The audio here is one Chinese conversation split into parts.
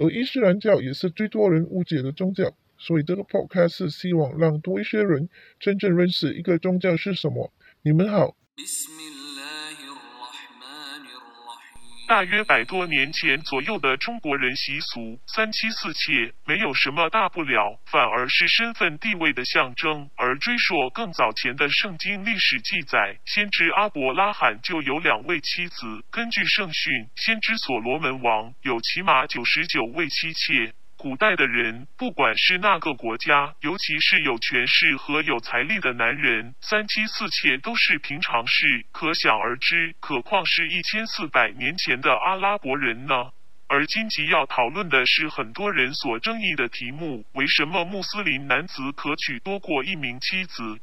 而伊斯兰教也是最多人误解的宗教，所以这个 podcast 是希望让多一些人真正认识一个宗教是什么。你们好。大约百多年前左右的中国人习俗，三妻四妾没有什么大不了，反而是身份地位的象征。而追溯更早前的圣经历史记载，先知阿伯拉罕就有两位妻子。根据圣训，先知所罗门王有起码九十九位妻妾。古代的人，不管是那个国家，尤其是有权势和有财力的男人，三妻四妾都是平常事，可想而知。何况是一千四百年前的阿拉伯人呢？而今集要讨论的是很多人所争议的题目：为什么穆斯林男子可娶多过一名妻子？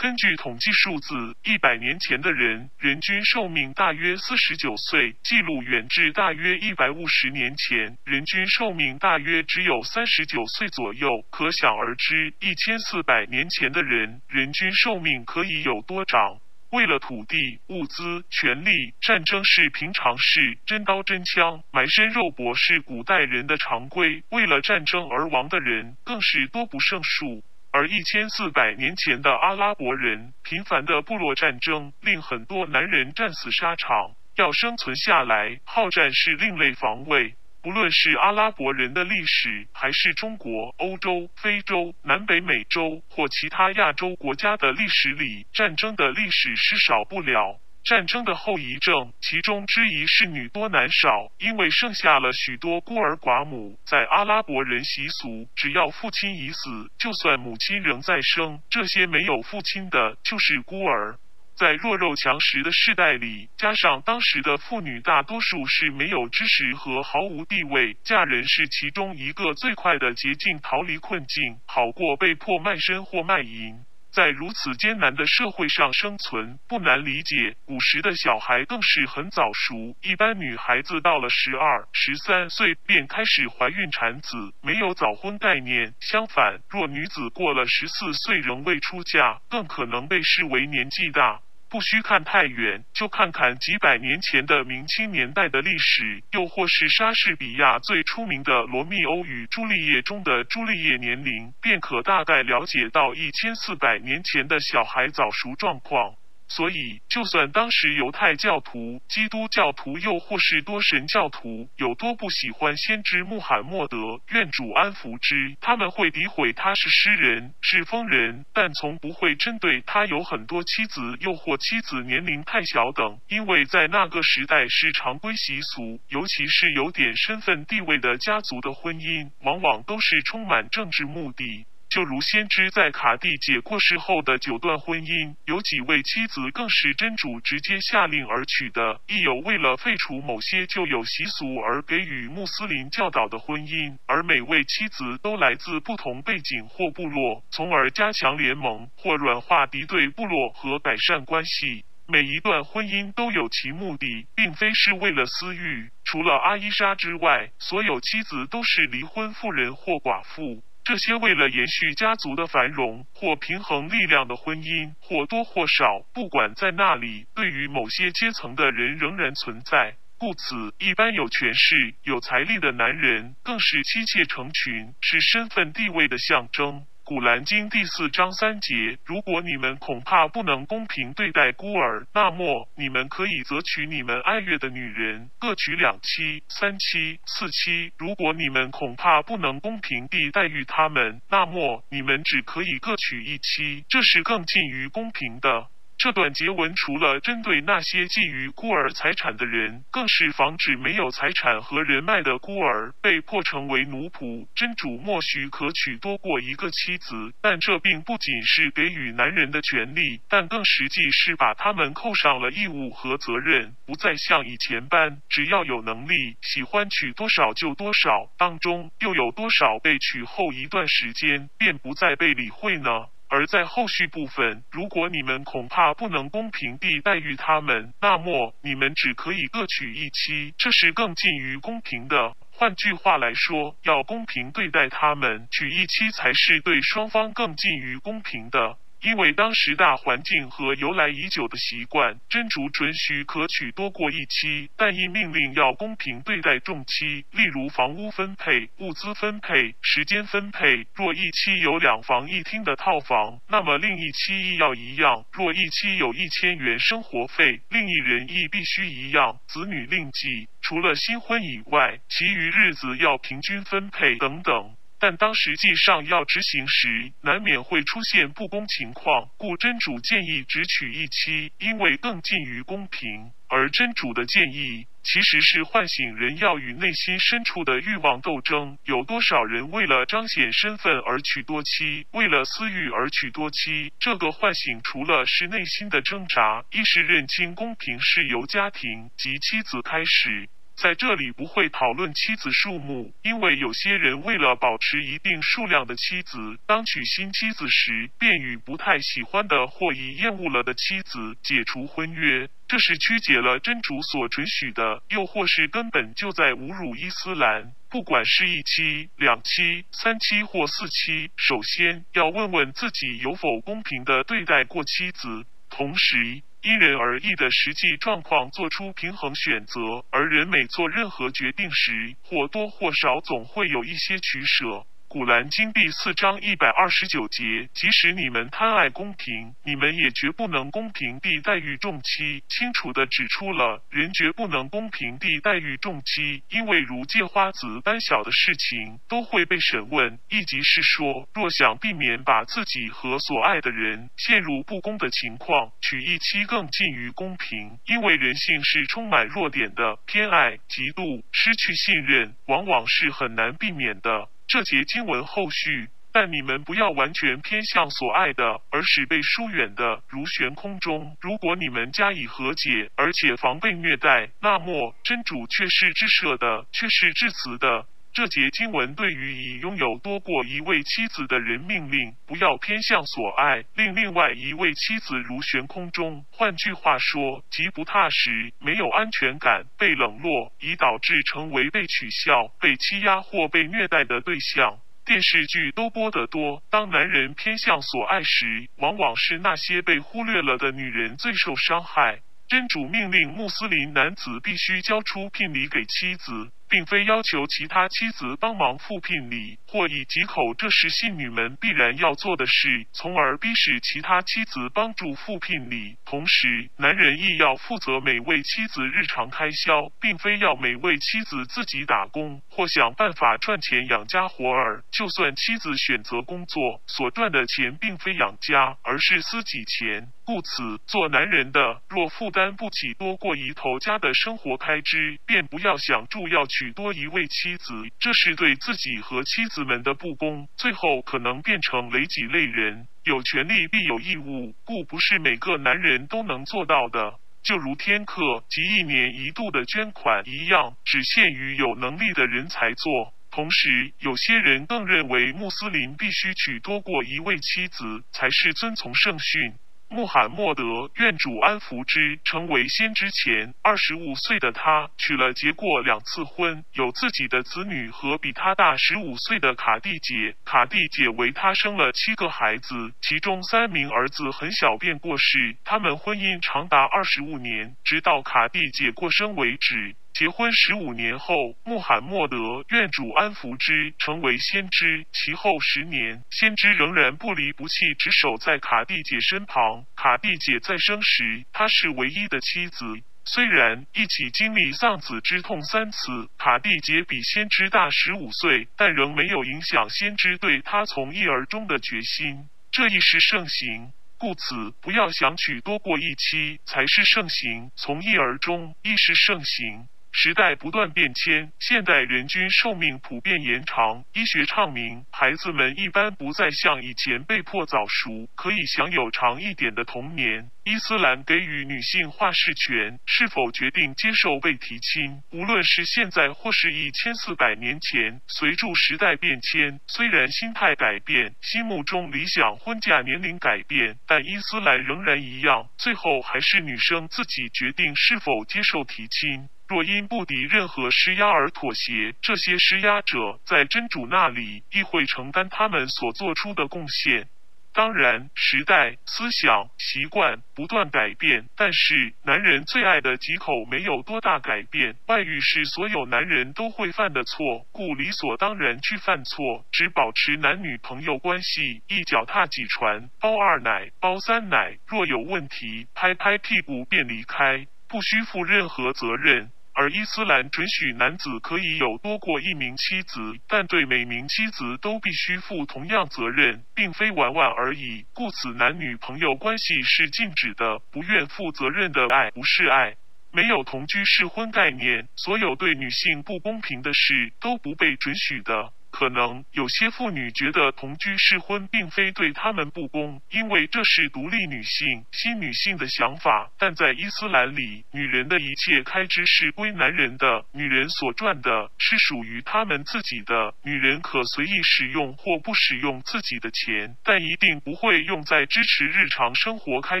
根据统计数字，一百年前的人人均寿命大约四十九岁，记录远至大约一百五十年前，人均寿命大约只有三十九岁左右。可想而知，一千四百年前的人人均寿命可以有多长？为了土地、物资、权力，战争是平常事，真刀真枪、埋身肉搏是古代人的常规。为了战争而亡的人更是多不胜数。而一千四百年前的阿拉伯人，频繁的部落战争令很多男人战死沙场。要生存下来，好战是另类防卫。不论是阿拉伯人的历史，还是中国、欧洲、非洲、南北美洲或其他亚洲国家的历史里，战争的历史是少不了。战争的后遗症，其中之一是女多男少，因为剩下了许多孤儿寡母。在阿拉伯人习俗，只要父亲已死，就算母亲仍在生，这些没有父亲的就是孤儿。在弱肉强食的世代里，加上当时的妇女大多数是没有知识和毫无地位，嫁人是其中一个最快的捷径，逃离困境，好过被迫卖身或卖淫。在如此艰难的社会上生存不难理解，古时的小孩更是很早熟。一般女孩子到了十二、十三岁便开始怀孕产子，没有早婚概念。相反，若女子过了十四岁仍未出嫁，更可能被视为年纪大。不需看太远，就看看几百年前的明清年代的历史，又或是莎士比亚最出名的《罗密欧与朱丽叶》中的朱丽叶年龄，便可大概了解到一千四百年前的小孩早熟状况。所以，就算当时犹太教徒、基督教徒，又或是多神教徒，有多不喜欢先知穆罕默德，愿主安福之，他们会诋毁他是诗人、是疯人，但从不会针对他有很多妻子，又或妻子年龄太小等，因为在那个时代是常规习俗，尤其是有点身份地位的家族的婚姻，往往都是充满政治目的。就如先知在卡蒂姐过世后的九段婚姻，有几位妻子更是真主直接下令而娶的；亦有为了废除某些旧有习俗而给予穆斯林教导的婚姻，而每位妻子都来自不同背景或部落，从而加强联盟或软化敌对部落和改善关系。每一段婚姻都有其目的，并非是为了私欲。除了阿伊莎之外，所有妻子都是离婚妇人或寡妇。这些为了延续家族的繁荣或平衡力量的婚姻，或多或少，不管在那里，对于某些阶层的人仍然存在。故此，一般有权势、有财力的男人，更是妻妾成群，是身份地位的象征。古兰经第四章三节：如果你们恐怕不能公平对待孤儿，那么你们可以择取你们爱悦的女人，各娶两妻、三妻、四妻。如果你们恐怕不能公平地待遇他们，那么你们只可以各娶一妻，这是更近于公平的。这段结文除了针对那些觊觎孤儿财产的人，更是防止没有财产和人脉的孤儿被迫成为奴仆。真主默许可娶多过一个妻子，但这并不仅是给予男人的权利，但更实际是把他们扣上了义务和责任，不再像以前般只要有能力，喜欢娶多少就多少，当中又有多少被娶后一段时间便不再被理会呢？而在后续部分，如果你们恐怕不能公平地待遇他们，那么你们只可以各取一妻，这是更近于公平的。换句话来说，要公平对待他们，娶一妻才是对双方更近于公平的。因为当时大环境和由来已久的习惯，真主准许可娶多过一妻，但亦命令要公平对待众妻。例如房屋分配、物资分配、时间分配。若一妻有两房一厅的套房，那么另一妻亦要一样。若一妻有一千元生活费，另一人亦必须一样。子女另计，除了新婚以外，其余日子要平均分配等等。但当实际上要执行时，难免会出现不公情况，故真主建议只娶一妻，因为更近于公平。而真主的建议，其实是唤醒人要与内心深处的欲望斗争。有多少人为了彰显身份而娶多妻，为了私欲而娶多妻？这个唤醒，除了是内心的挣扎，亦是认清公平是由家庭及妻子开始。在这里不会讨论妻子数目，因为有些人为了保持一定数量的妻子，当娶新妻子时，便与不太喜欢的或已厌恶了的妻子解除婚约，这是曲解了真主所准许的，又或是根本就在侮辱伊斯兰。不管是一妻、两妻、三妻或四妻，首先要问问自己有否公平的对待过妻子，同时。因人而异的实际状况做出平衡选择，而人每做任何决定时，或多或少总会有一些取舍。古兰经第四章一百二十九节，即使你们贪爱公平，你们也绝不能公平地待遇众妻。清楚地指出了人绝不能公平地待遇众妻，因为如借花子般小的事情都会被审问。意即是说，若想避免把自己和所爱的人陷入不公的情况，娶一妻更近于公平。因为人性是充满弱点的，偏爱、嫉妒、失去信任，往往是很难避免的。这节经文后续，但你们不要完全偏向所爱的，而使被疏远的如悬空中。如果你们加以和解，而且防备虐待，那么真主却是至赦的，却是至慈的。这节经文对于已拥有多过一位妻子的人命令，不要偏向所爱，令另外一位妻子如悬空中。换句话说，极不踏实、没有安全感、被冷落，以导致成为被取笑、被欺压或被虐待的对象。电视剧都播得多，当男人偏向所爱时，往往是那些被忽略了的女人最受伤害。真主命令穆斯林男子必须交出聘礼给妻子。并非要求其他妻子帮忙付聘礼或以几口，这是信女们必然要做的事，从而逼使其他妻子帮助付聘礼。同时，男人亦要负责每位妻子日常开销，并非要每位妻子自己打工或想办法赚钱养家活儿。就算妻子选择工作，所赚的钱并非养家，而是私己钱。故此，做男人的若负担不起多过一头家的生活开支，便不要想住要娶许多一位妻子，这是对自己和妻子们的不公，最后可能变成累己累人。有权利必有义务，故不是每个男人都能做到的。就如天课及一年一度的捐款一样，只限于有能力的人才做。同时，有些人更认为穆斯林必须娶多过一位妻子，才是遵从圣训。穆罕默德愿主安福之，成为先之前，二十五岁的他娶了结过两次婚，有自己的子女和比他大十五岁的卡蒂姐。卡蒂姐为他生了七个孩子，其中三名儿子很小便过世。他们婚姻长达二十五年，直到卡蒂姐过生为止。结婚十五年后，穆罕默德愿主安福之成为先知。其后十年，先知仍然不离不弃，只守在卡蒂姐身旁。卡蒂姐在生时，她是唯一的妻子。虽然一起经历丧子之痛三次，卡蒂姐比先知大十五岁，但仍没有影响先知对她从一而终的决心。这亦是盛行。故此不要想娶多过一妻才是盛行，从一而终亦是盛行。时代不断变迁，现代人均寿命普遍延长，医学昌明，孩子们一般不再像以前被迫早熟，可以享有长一点的童年。伊斯兰给予女性话事权，是否决定接受被提亲，无论是现在或是一千四百年前，随着时代变迁，虽然心态改变，心目中理想婚嫁年龄改变，但伊斯兰仍然一样，最后还是女生自己决定是否接受提亲。若因不敌任何施压而妥协，这些施压者在真主那里亦会承担他们所做出的贡献。当然，时代、思想、习惯不断改变，但是男人最爱的几口没有多大改变。外遇是所有男人都会犯的错，故理所当然去犯错，只保持男女朋友关系，一脚踏几船，包二奶、包三奶。若有问题，拍拍屁股便离开。不需负任何责任，而伊斯兰准许男子可以有多过一名妻子，但对每名妻子都必须负同样责任，并非玩玩而已。故此，男女朋友关系是禁止的。不愿负责任的爱不是爱，没有同居试婚概念，所有对女性不公平的事都不被准许的。可能有些妇女觉得同居试婚并非对她们不公，因为这是独立女性、新女性的想法。但在伊斯兰里，女人的一切开支是归男人的，女人所赚的是属于他们自己的。女人可随意使用或不使用自己的钱，但一定不会用在支持日常生活开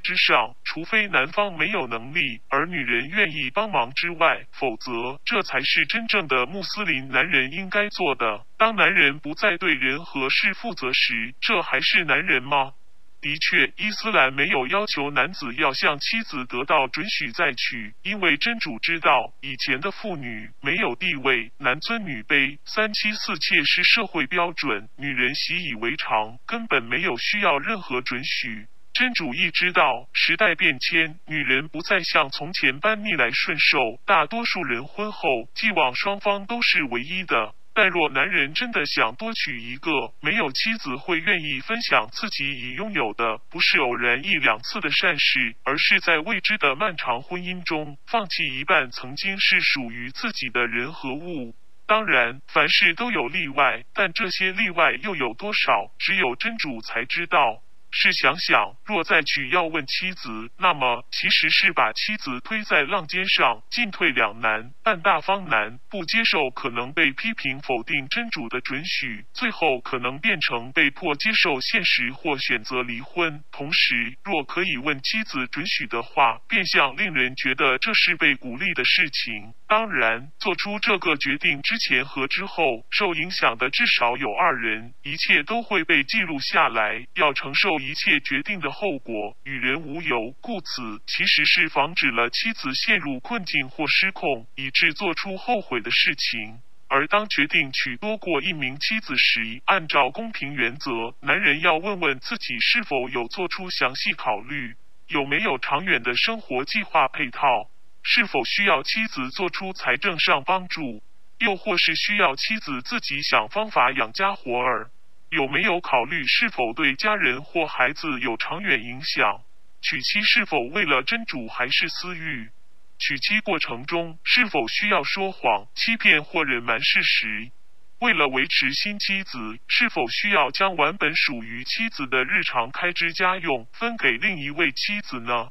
支上，除非男方没有能力，而女人愿意帮忙之外，否则这才是真正的穆斯林男人应该做的。当男人不再对人和事负责时，这还是男人吗？的确，伊斯兰没有要求男子要向妻子得到准许再娶，因为真主知道以前的妇女没有地位，男尊女卑，三妻四妾是社会标准，女人习以为常，根本没有需要任何准许。真主亦知道时代变迁，女人不再像从前般逆来顺受，大多数人婚后既往双方都是唯一的。但若男人真的想多娶一个，没有妻子会愿意分享自己已拥有的，不是偶然一两次的善事，而是在未知的漫长婚姻中，放弃一半曾经是属于自己的人和物。当然，凡事都有例外，但这些例外又有多少，只有真主才知道。是想想，若再娶要问妻子，那么其实是把妻子推在浪尖上，进退两难，半大方难，不接受可能被批评否定真主的准许，最后可能变成被迫接受现实或选择离婚。同时，若可以问妻子准许的话，变相令人觉得这是被鼓励的事情。当然，做出这个决定之前和之后，受影响的至少有二人，一切都会被记录下来，要承受一切决定的后果，与人无尤。故此，其实是防止了妻子陷入困境或失控，以致做出后悔的事情。而当决定娶多过一名妻子时，按照公平原则，男人要问问自己是否有做出详细考虑，有没有长远的生活计划配套。是否需要妻子做出财政上帮助，又或是需要妻子自己想方法养家活儿？有没有考虑是否对家人或孩子有长远影响？娶妻是否为了真主还是私欲？娶妻过程中是否需要说谎、欺骗或隐瞒事实？为了维持新妻子，是否需要将原本属于妻子的日常开支家用分给另一位妻子呢？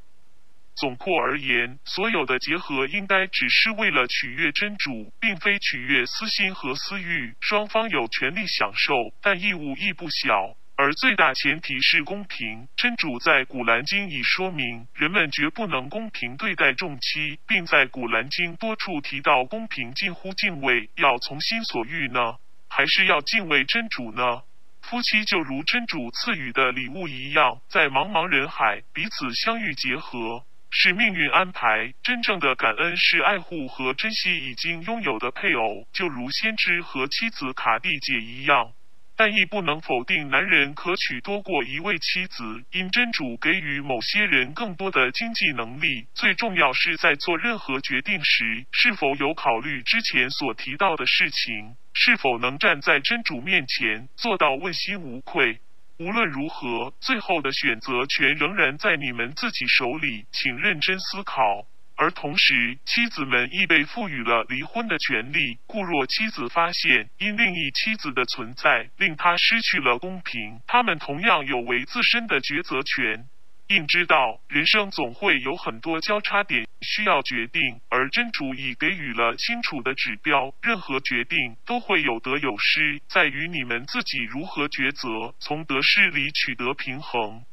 总括而言，所有的结合应该只是为了取悦真主，并非取悦私心和私欲。双方有权利享受，但义务亦不小。而最大前提是公平。真主在古兰经已说明，人们绝不能公平对待众妻，并在古兰经多处提到公平近乎敬畏。要从心所欲呢，还是要敬畏真主呢？夫妻就如真主赐予的礼物一样，在茫茫人海彼此相遇结合。是命运安排。真正的感恩是爱护和珍惜已经拥有的配偶，就如先知和妻子卡蒂姐一样。但亦不能否定男人可娶多过一位妻子，因真主给予某些人更多的经济能力。最重要是在做任何决定时，是否有考虑之前所提到的事情，是否能站在真主面前做到问心无愧。无论如何，最后的选择权仍然在你们自己手里，请认真思考。而同时，妻子们亦被赋予了离婚的权利。故若妻子发现因另一妻子的存在令他失去了公平，他们同样有为自身的抉择权。应知道，人生总会有很多交叉点需要决定，而真主已给予了清楚的指标。任何决定都会有得有失，在于你们自己如何抉择，从得失里取得平衡。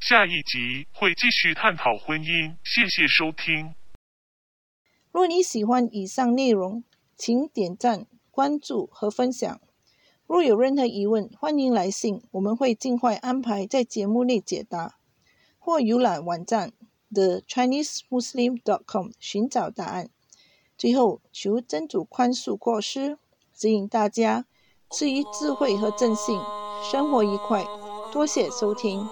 下一集会继续探讨婚姻。谢谢收听。若你喜欢以上内容，请点赞、关注和分享。若有任何疑问，欢迎来信，我们会尽快安排在节目内解答。或浏览网站 thechinesemuslim.com 寻找答案。最后，求真主宽恕过失，指引大家赐予智慧和正信，生活愉快。多谢收听。